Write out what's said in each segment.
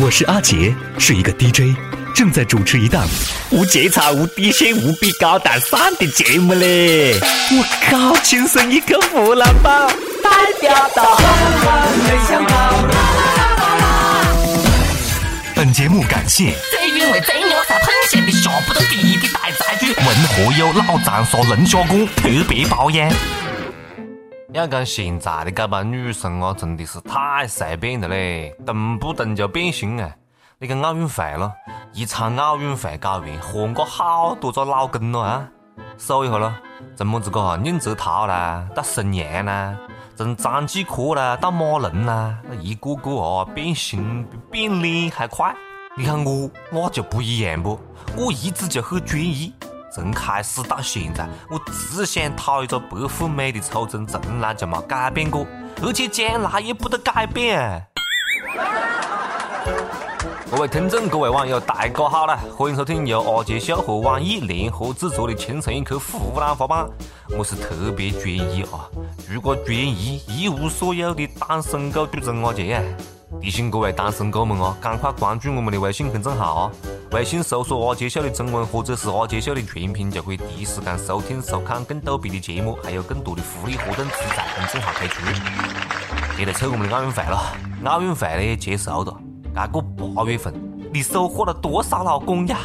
我是阿杰，是一个 DJ，正在主持一档无节操、无底线、无比高大上的节目嘞！我靠，亲生一个湖南宝，代表到没想到。本节目感谢最原味、最牛才喷咸的下不得地的大菜具，文和友老长沙龙虾锅特别包养。要讲现在的这帮女生啊，真的是太随便了嘞，动不动就变心啊！你看奥运会了，一场奥运会搞完，换过好多个老公了啊！数一下咯，从么子个宁泽涛啦，到孙杨啦，从张继科啦到马龙啦，那一个个啊变心变脸还快。你看我那就不一样不，我一直就很专一。从开始到现在，我只想讨一个白富美的初衷，从来就没改变过，而且将来也不得改变。各位听众，各位网友，大家好啦！欢迎收听由阿杰秀和网易联合制作的《青春一刻湖南话版》，我是特别专一啊！如果专一一无所有的单身狗主持人阿杰啊！提醒各位单身狗们哦，赶快关注我们的微信公众号哦！微信搜索“阿杰秀”的中文或者是“阿杰秀”的全拼，就可以第一时间收听收看更逗逼的节目，还有更多的福利活动只在公众号推出。别来凑我们的奥运会了，奥运会呢结束了，这个八月份你收获了多少老公呀？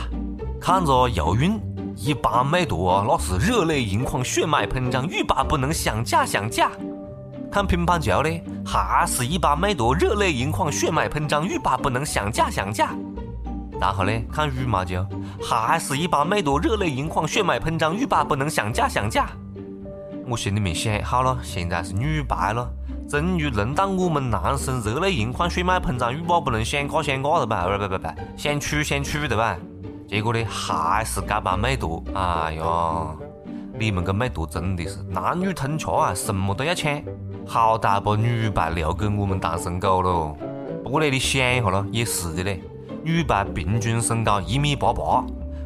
看着游泳，一般美图啊，那是热泪盈眶、血脉喷张、欲罢不能、想嫁想嫁。看乒乓球呢，还是一把妹多，热泪盈眶，血脉喷张，欲罢不能，想嫁想嫁。然后呢，看羽毛球，还是一把妹多，热泪盈眶，血脉喷张，欲罢不能，想嫁想嫁。我心里面想，好了，现在是女排了，终于轮到我们男生热泪盈眶，血脉喷张，欲罢不能，想嫁想嫁了吧？不不不不，想娶想娶的吧？结果呢，还是这把妹多。哎呀，你们个妹多真的是男女通吃啊，什么都要抢。好歹把女排留给我们单身狗喽！不过呢，你想一下咯，也是的嘞。女排平均身高一米八八，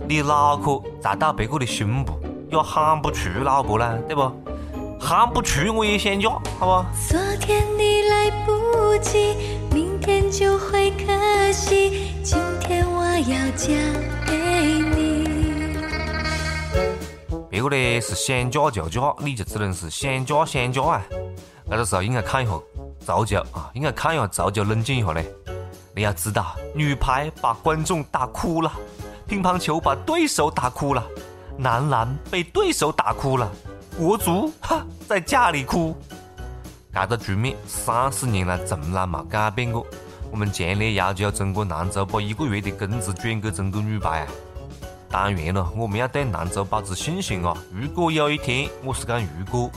你脑壳再到别个的胸部，也喊不出老婆啦，对不？喊不出我也想嫁，好不？昨天你来不及，明天就会可惜，今天我要嫁给你。别个呢是想嫁就嫁，你就只能是想嫁想嫁啊！这个时候应该看一下足球啊，应该看一下足球，冷静一下嘞。你要知道，女排把观众打哭了，乒乓球把对手打哭了，男篮被对手打哭了，国足哈在家里哭。这个局面三十年来从来没改变过。我们强烈要求中国男足把一个月的工资转给中国女排啊！当然了，我们要对男足保持信心啊！如果有一天，我是讲如果。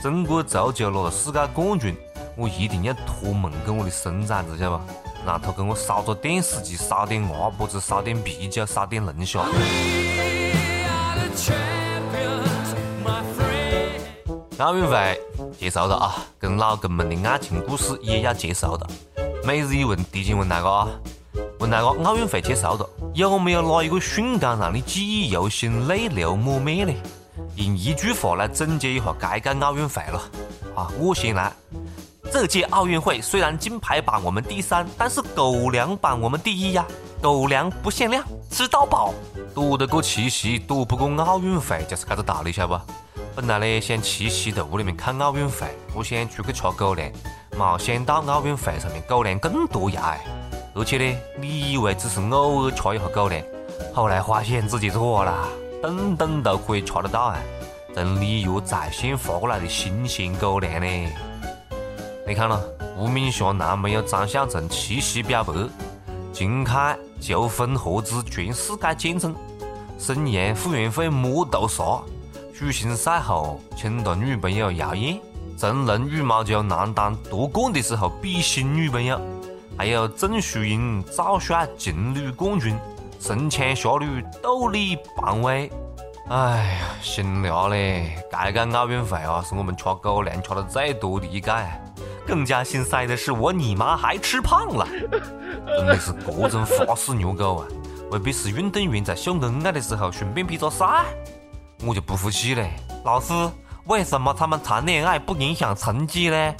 中国足球拿了世界冠军，我一定要托梦给我的孙崽子，晓得不？让他给我烧个电视机，烧点鸭脖子，烧点啤酒，烧点龙虾。奥运会结束了啊，跟老公们的爱情故事也要结束了。每日一问，提前问大家啊，问大家奥运会结束了，有没有哪一个瞬间让你记忆犹新、泪流满面呢？用一句话来总结一下该届奥运会了啊！我先来，这届奥运会虽然金牌榜我们第三，但是狗粮榜我们第一呀！狗粮不限量，吃到饱。躲得过七夕，躲不过奥运会，就是这个道理，晓得不？本来呢想七夕在屋里面看奥运会，不想出去吃狗粮，没想到奥运会上面狗粮更多呀！而且呢，你以为只是偶尔吃一下狗粮，后来发现自己错了。顿顿都可以吃得到啊！从里约在线发过来的新鲜狗粮呢？你看咯，吴敏霞男朋友张孝成七夕表白，秦凯求婚合资全世界见证，孙杨傅园慧摸头杀，许昕赛后请他女朋友姚燕，成龙羽毛球男单夺冠的时候比心女朋友，还有郑淑英赵帅情侣冠军。神枪侠侣斗力傍位，哎呀，心凉嘞！这届奥运会啊，是我们吃狗粮吃的最多的一届。更加心塞的是，我你妈还吃胖了，真的是各种花式虐狗啊！未必是运动员在秀恩爱的时候顺便比个赛？我就不服气嘞！老师，为什么他们谈恋爱不影响成绩呢？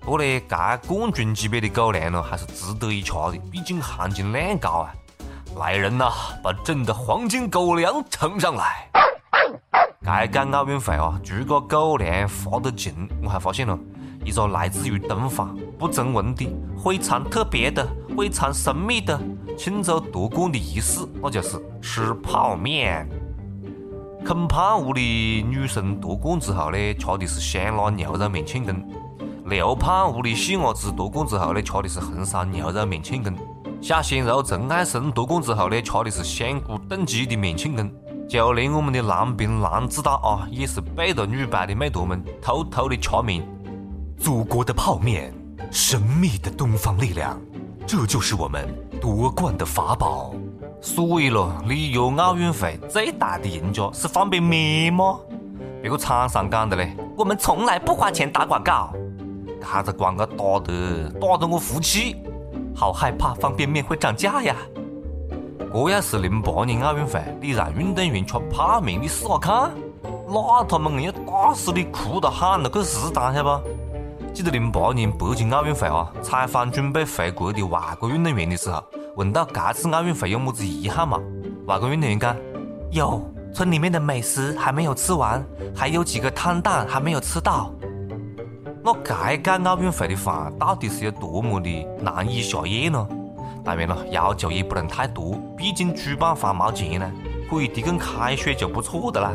不过呢，该冠军级别的狗粮呢，还是值得一吃的，毕竟含金量高啊！来人呐，把朕的黄金狗粮呈上来！该届奥运会啊，除个狗粮发得劲，我还发现了一个来自于东方、不成文的、非常特别的、非常神秘的庆祝夺冠的仪式，那就是吃泡面。啃胖屋的女生夺冠之后呢，吃的是香辣牛肉面庆功；刘胖屋的细伢子夺冠之后呢，吃的是红烧牛肉面庆功；小鲜肉陈爱生夺冠之后呢，吃的是香菇炖鸡的面庆功。就连我们的郎平郎指导啊，也是背着女排的妹坨们偷偷的吃面。祖国的泡面，神秘的东方力量，这就是我们夺冠的法宝。所以咯，里约奥运会最大的赢家是方便面吗？别个厂商讲的嘞，我们从来不花钱打广告。这个广告打得打得我服气，好害怕方便面会涨价呀。这要是零八年奥运会，你让运动员吃泡面，你试下看，那他们硬要打死你哭到喊了去食堂，晓得不？记得零八年北京奥运会啊，采访准备回国的外国运动员的时候，问到这次奥运会有么子遗憾嘛？外国运动员讲：有，村里面的美食还没有吃完，还有几个摊蛋还没有吃到。那这届奥运会的饭到底是有多么的难以下咽呢？当然了，要求也不能太多，毕竟主办方没钱呢，可以提供开水就不错的啦。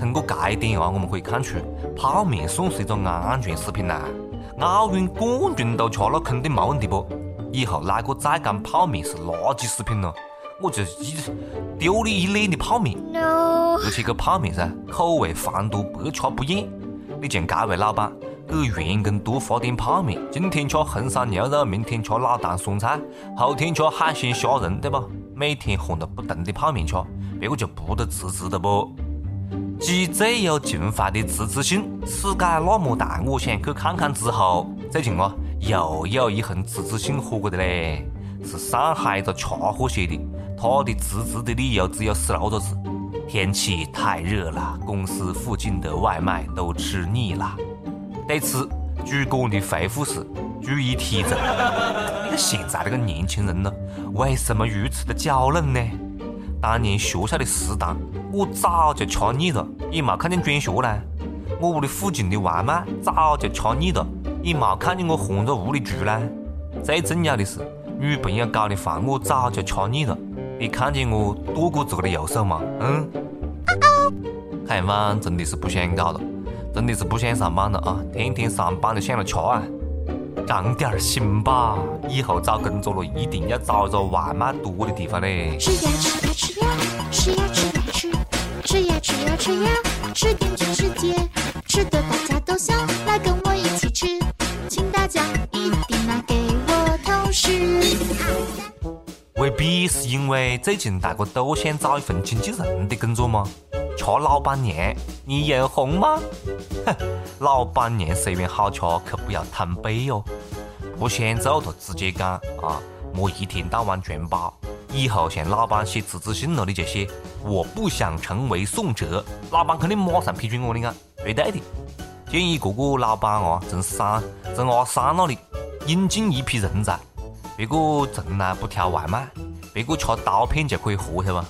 通过这一点啊，我们可以看出，泡面算是一种安全食品啦。奥运冠军都吃了，肯定没问题不？以后哪个再讲泡面是垃圾食品了，我就一丢你一脸的泡面。而且个泡面噻，口味繁多，百吃不厌。你像这位老板。给员工多发点泡面，今天吃红烧牛肉，明天吃老坛酸菜，后天吃海鲜虾仁，对不？每天换着不同的泡面吃，别个就不得辞职的不？继最有情怀的辞职信，世界那么大，我想去看看之后，最近啊，又有一封辞职信火过的嘞，是上海一个吃货写的，他的辞职的理由只有十六个字：天气太热了，公司附近的外卖都吃腻了。对此，主管的回复是：注意体重。现在这个年轻人呢，为什么如此的娇嫩呢？当年学校的食堂，我早就吃腻了，也没看见转学呢。我屋里附近的外卖，早就吃腻了，也没看见我换着屋里住呢。最重要的是，女朋友搞的饭，我早就吃腻了。你看见我剁过自己的右手吗？嗯。看饭真的是不想搞了。真的是不想上班了啊！天天上班就想着吃啊，长点心吧！以后找工作了，一定要找一个外卖多的地方嘞。吃呀吃呀吃呀，吃呀吃呀吃，吃呀吃呀吃呀，吃遍全世界，吃的大家都想来跟我一起吃，请大家一定拿给我同时。未必是因为最近大家都想找一份经纪人的工作吗？吃老板娘，你眼红吗？哼，老板娘虽然好吃，可不要贪杯哟。不想做就直接讲啊，莫一天到晚全包。以后向老板写辞职信了，你就写我不想成为宋哲，老板肯定马上批准我的啊，绝对的。建议各个老板啊，从三从阿三那里引进一批人才，别个从来不挑外卖，别个吃刀片就可以活，晓得吧？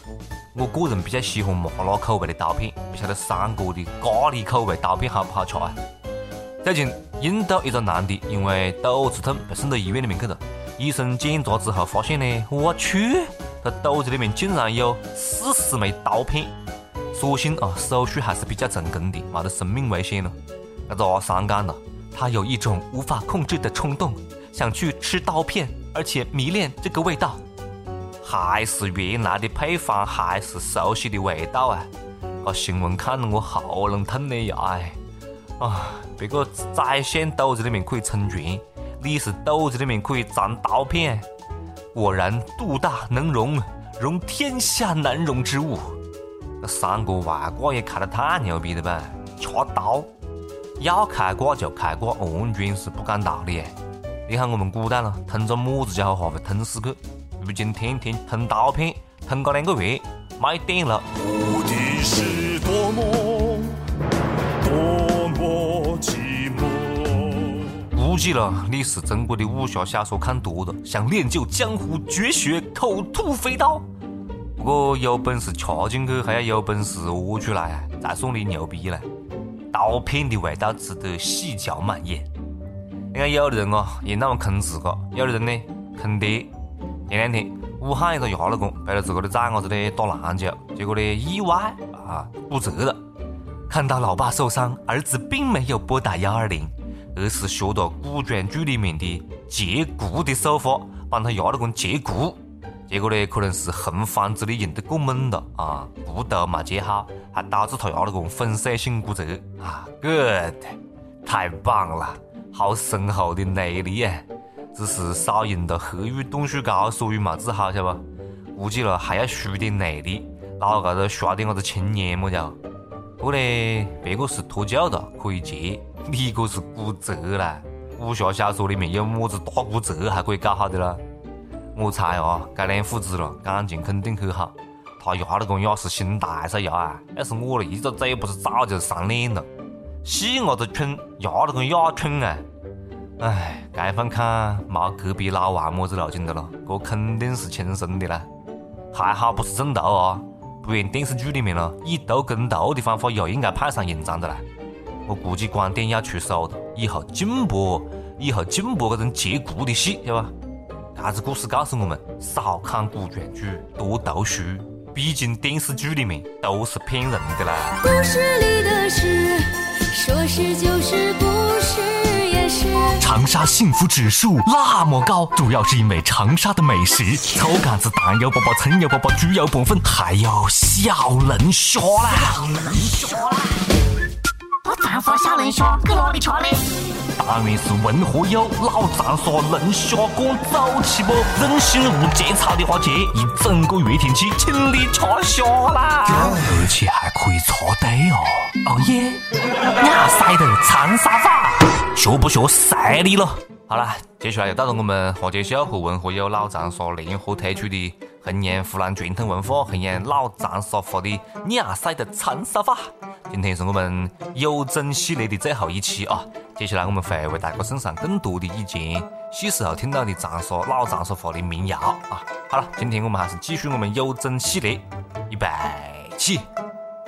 我个人比较喜欢麻辣口味的刀片，不晓得三哥的咖喱口味刀片好不好吃啊？最近印度一个男的因为肚子痛被送到医院里面去了，医生检查之后发现呢，我去，他肚子里面竟然有四十枚刀片，所幸啊手术还是比较成功的，没得生命危险了。那个阿三讲了，他有一种无法控制的冲动，想去吃刀片，而且迷恋这个味道。还是原来的配方，还是熟悉的味道啊！这新闻看得我喉咙痛的呀！哎，啊，别个宰相肚子里面可以充权，你是肚子里面可以藏刀片，果然肚大能容，容天下难容之物。那三个外挂也开得太牛逼了吧？吃刀，要开挂就开挂，完全是不讲道理。你看我们古代了，通个么子家伙话会通死去？如今天天吞刀片，吞个两个月，没电了。无敌是多么多么寂寞。估计了你是中国的武侠小说看多了，想练就江湖绝学口吐飞刀。不过有本事掐进去，还要有本事屙出来啊！再说你牛逼了，刀片的味道值得细嚼慢咽。你看有的人哦，也那么坑自个；有的人呢，坑爹。前两天，武汉一个伢老公陪着自个的崽伢子呢打篮球，结果呢意外啊骨折了。看到老爸受伤，儿子并没有拨打幺二零，而是学到古装剧里面的截骨的手法，帮他伢老公截骨。结果呢，可能是横翻子的用得过猛了啊，骨头没接好，还导致他伢老公粉碎性骨折啊！Good，太棒了，好深厚的内力啊！只是少用了黑玉冻雪糕，所以没治好，晓得不？估计了还要输点内力，脑高头刷点啥子青年么叫？不过呢，别个是脱臼了，可以接，你这是骨折了。武侠小说里面有么子大骨折还可以搞好的啦？我猜啊，这两父子了感情肯定很好。他丫老公也是心大噻牙啊！要是我了，一个嘴不是早就上脸了。细伢子蠢，丫老公也蠢啊！哎，这番看没隔壁老王么子路径的了，这肯定是亲生的啦。还好不是中毒啊，不然电视剧里面了以毒攻毒的方法又应该派上用场的啦。我估计广电要出手了，以后禁播，以后禁播这种截骨的戏，晓得吧？这子故事告诉我们：少看古装剧，多读书。毕竟电视剧里面都是骗人的啦。故事里的事，说是就是，不。长沙幸福指数那么高，主要是因为长沙的美食：臭干子、蛋油粑粑、葱油粑粑、猪油拌粉，还有小龙虾啦。小龙虾啦！我丈夫小龙虾搁哪里吃呢？当然是文和友老长沙龙虾馆走起不？任性无节操的话，接一整个月天气，请你吃虾啦！而且还可以插队哦！哦耶！亚塞的长沙话，学不学晒你了。好了，接下来又到了我们花姐秀和文和友老长沙联合推出的弘扬湖南传统文化、弘扬老长沙话的亚塞的长沙话。今天是我们有整系列的最后一期啊！接下来我们会为大家送上更多的以前小时候听到的长沙老长沙话的民谣啊！好了，今天我们还是继续我们有整系列，预备起！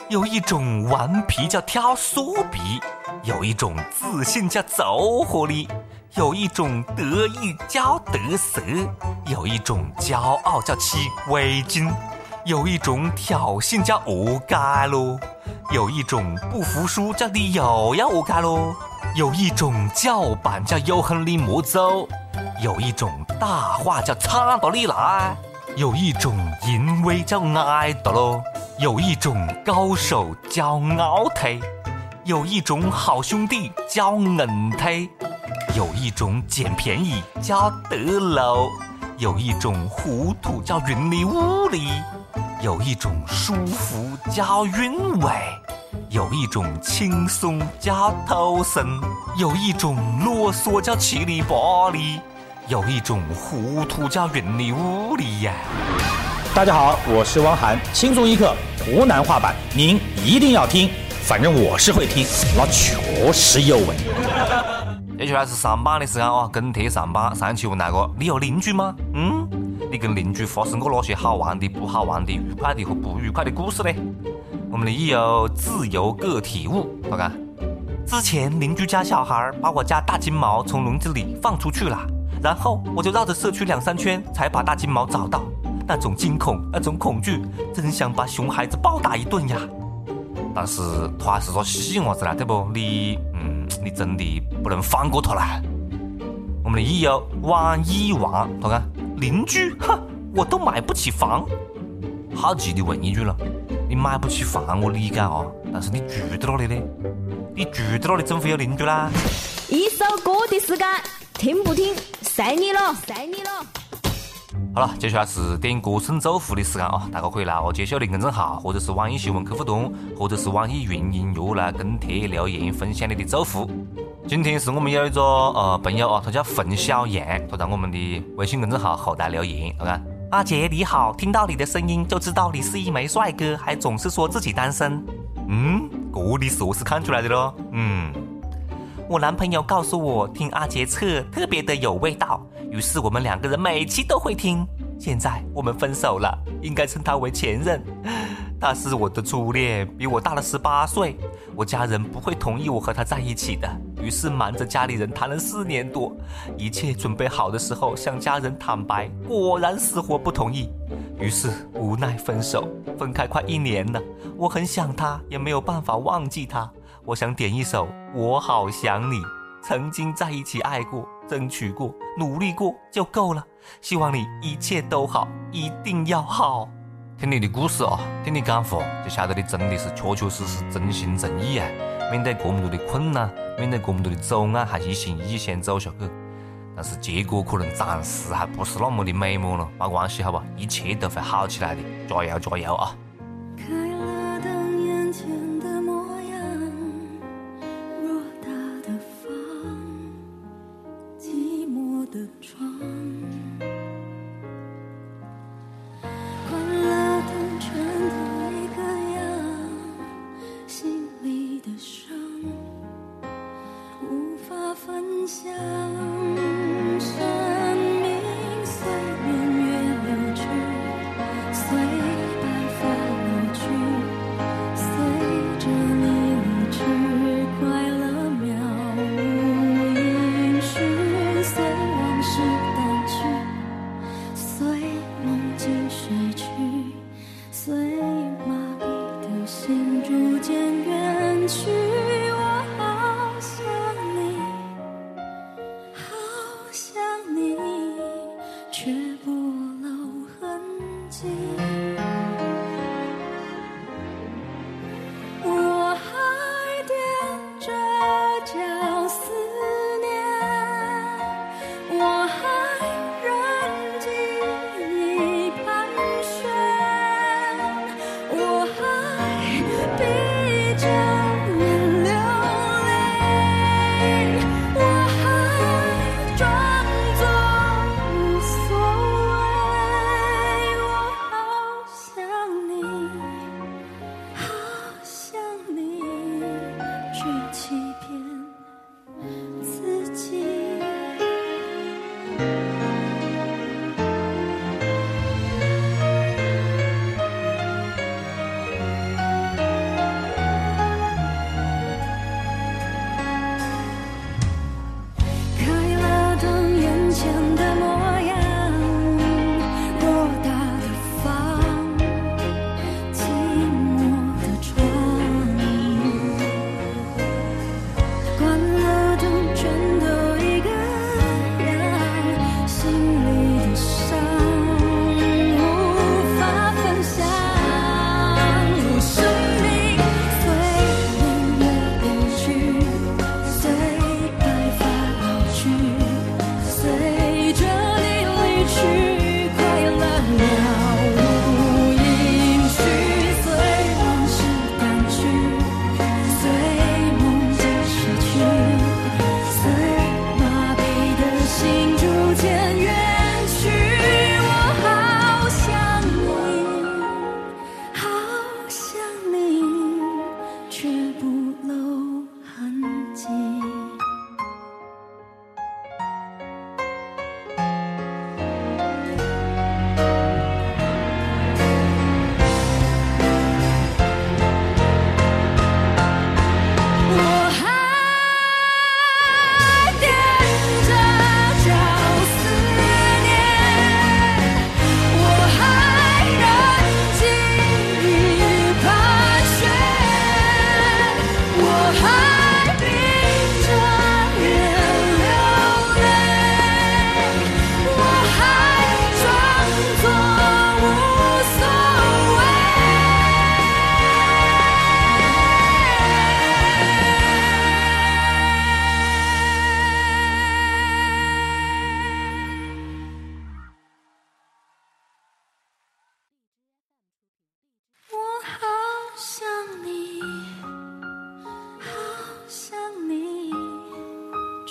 有一种顽皮叫挑唆皮，有一种自信叫走火力，有一种得意叫得瑟，有一种骄傲叫起围巾。有一种挑衅叫恶改咯，有一种不服输叫你又要恶改咯，有一种叫板叫有恨你莫走，有一种大话叫唱到你来，有一种淫威叫挨到咯，有一种高手叫傲退，有一种好兄弟叫硬推，有一种捡便宜叫得漏，有一种糊涂叫云里雾里。有一种舒服叫韵味，有一种轻松叫偷生，有一种啰嗦叫七里八里，有一种糊涂叫云里雾里呀。大家好，我是汪涵，轻松一刻湖南话版，您一定要听，反正我是会听，那确实有味。接下来是上班的时间啊，跟帖上班。上期问那个，你有邻居吗？嗯。你跟邻居发生过哪些好玩的、不好玩的、愉快的和不愉快的故事呢？我们的益友自由个体物，好看。之前邻居家小孩把我家大金毛从笼子里放出去了，然后我就绕着社区两三圈才把大金毛找到。那种惊恐，那种恐惧，真想把熊孩子暴打一顿呀！但是他还是个细伢子啦，对不？你，嗯，你真的不能放过他啦。我们的益友万一王，好看。邻居，哼，我都买不起房。好奇的问一句了，你买不起房，我理解啊，但是你住在哪里呢？你住在哪里，总会有邻居啦。一首歌的时间，听不听，随你了，随你了。好了，接下来是点歌送祝福的时间啊！大家可以来我，接秀的公众号，或者是网易新闻客户端，或者是网易云音乐来跟帖留言，分享你的祝福。今天是我们有一个呃朋友啊，他叫冯小阳，他在我们的微信公众号后台留言，看看阿杰你好，听到你的声音就知道你是一枚帅哥，还总是说自己单身。嗯，这你是何是看出来的咯？嗯，我男朋友告诉我听阿杰测特别的有味道，于是我们两个人每期都会听。现在我们分手了，应该称他为前任。他是我的初恋，比我大了十八岁。我家人不会同意我和他在一起的，于是瞒着家里人谈了四年多。一切准备好的时候，向家人坦白，果然死活不同意。于是无奈分手，分开快一年了。我很想他，也没有办法忘记他。我想点一首《我好想你》，曾经在一起爱过，争取过，努力过就够了。希望你一切都好，一定要好。听你的故事啊，听你讲话，就晓得你真的是确确实实真心真意啊！面对这么多的困难，面对这么多的阻碍，还一心一意想走下去。但是结果可能暂时还不是那么的美满了，没关系，好吧，一切都会好起来的，加油加油啊！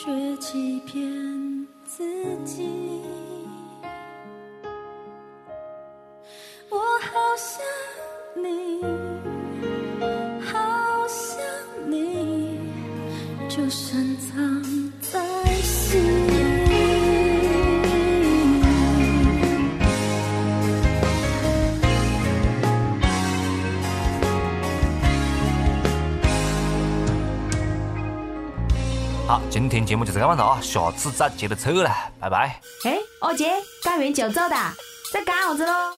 却欺骗自己。我好想你，好想你，就算。今天节目就这样子啊，下次再接着扯了，拜拜。哎，二姐，干完就走的，在干啥子喽？